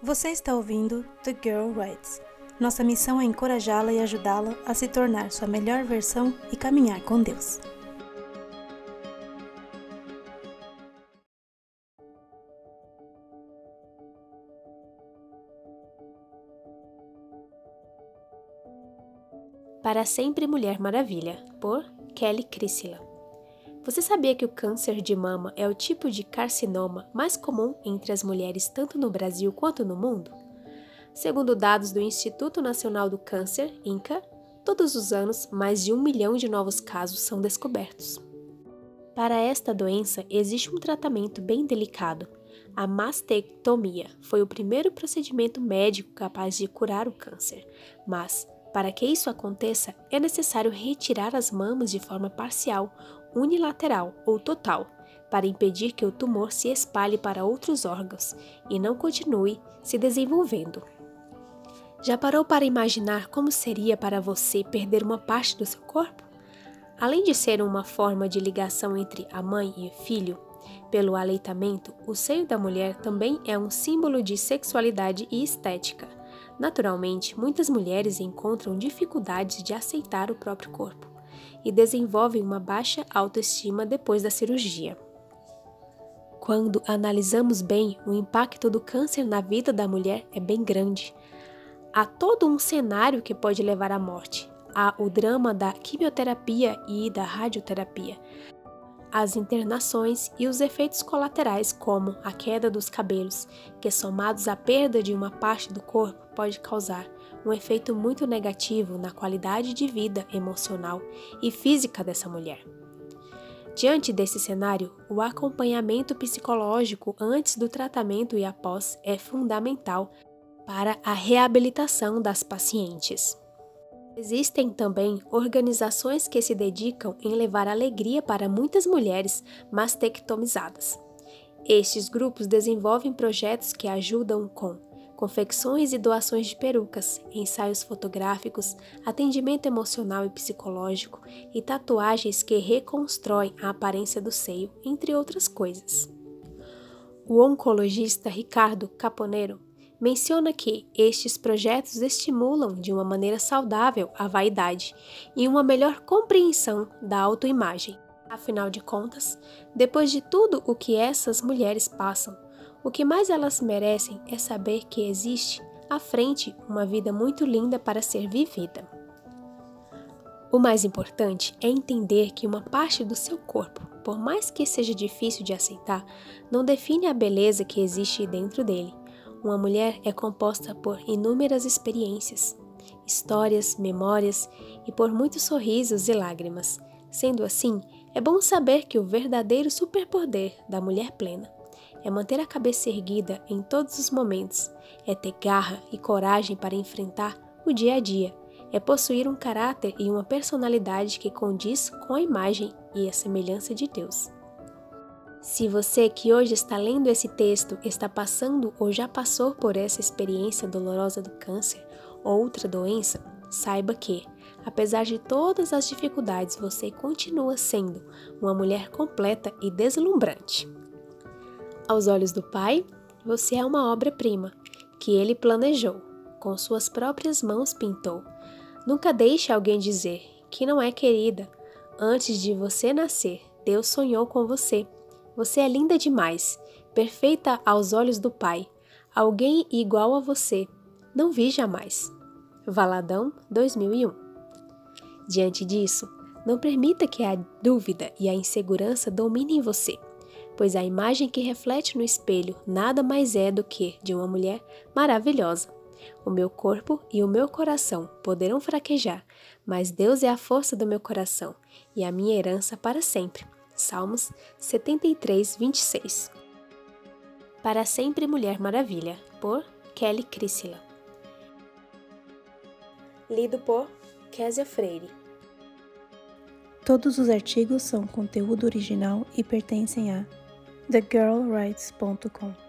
Você está ouvindo The Girl Writes. Nossa missão é encorajá-la e ajudá-la a se tornar sua melhor versão e caminhar com Deus. Para Sempre Mulher Maravilha, por Kelly Chrysler. Você sabia que o câncer de mama é o tipo de carcinoma mais comum entre as mulheres tanto no Brasil quanto no mundo? Segundo dados do Instituto Nacional do Câncer, INCA, todos os anos mais de um milhão de novos casos são descobertos. Para esta doença, existe um tratamento bem delicado. A mastectomia foi o primeiro procedimento médico capaz de curar o câncer, mas para que isso aconteça, é necessário retirar as mamas de forma parcial, unilateral ou total, para impedir que o tumor se espalhe para outros órgãos e não continue se desenvolvendo. Já parou para imaginar como seria para você perder uma parte do seu corpo? Além de ser uma forma de ligação entre a mãe e o filho, pelo aleitamento, o seio da mulher também é um símbolo de sexualidade e estética. Naturalmente, muitas mulheres encontram dificuldades de aceitar o próprio corpo e desenvolvem uma baixa autoestima depois da cirurgia. Quando analisamos bem, o impacto do câncer na vida da mulher é bem grande. Há todo um cenário que pode levar à morte. Há o drama da quimioterapia e da radioterapia, as internações e os efeitos colaterais, como a queda dos cabelos, que somados à perda de uma parte do corpo pode causar um efeito muito negativo na qualidade de vida emocional e física dessa mulher. Diante desse cenário, o acompanhamento psicológico antes do tratamento e após é fundamental para a reabilitação das pacientes. Existem também organizações que se dedicam em levar alegria para muitas mulheres mastectomizadas. Estes grupos desenvolvem projetos que ajudam com confecções e doações de perucas, ensaios fotográficos, atendimento emocional e psicológico e tatuagens que reconstroem a aparência do seio, entre outras coisas. O oncologista Ricardo Caponero menciona que estes projetos estimulam de uma maneira saudável a vaidade e uma melhor compreensão da autoimagem. Afinal de contas, depois de tudo o que essas mulheres passam, o que mais elas merecem é saber que existe à frente uma vida muito linda para ser vivida. O mais importante é entender que uma parte do seu corpo, por mais que seja difícil de aceitar, não define a beleza que existe dentro dele uma mulher é composta por inúmeras experiências, histórias, memórias e por muitos sorrisos e lágrimas. Sendo assim, é bom saber que o verdadeiro superpoder da mulher plena é manter a cabeça erguida em todos os momentos, é ter garra e coragem para enfrentar o dia a dia, é possuir um caráter e uma personalidade que condiz com a imagem e a semelhança de Deus. Se você que hoje está lendo esse texto está passando ou já passou por essa experiência dolorosa do câncer ou outra doença, saiba que, apesar de todas as dificuldades, você continua sendo uma mulher completa e deslumbrante. Aos olhos do Pai, você é uma obra-prima que ele planejou, com suas próprias mãos pintou. Nunca deixe alguém dizer que não é querida. Antes de você nascer, Deus sonhou com você você é linda demais, perfeita aos olhos do Pai. Alguém igual a você, não vi jamais. Valadão 2001. Diante disso, não permita que a dúvida e a insegurança dominem você, pois a imagem que reflete no espelho nada mais é do que de uma mulher maravilhosa. O meu corpo e o meu coração poderão fraquejar, mas Deus é a força do meu coração e a minha herança para sempre. Salmos 73, 26. Para Sempre Mulher Maravilha, por Kelly Chrysler. Lido por Késia Freire. Todos os artigos são conteúdo original e pertencem a thegirlwrites.com.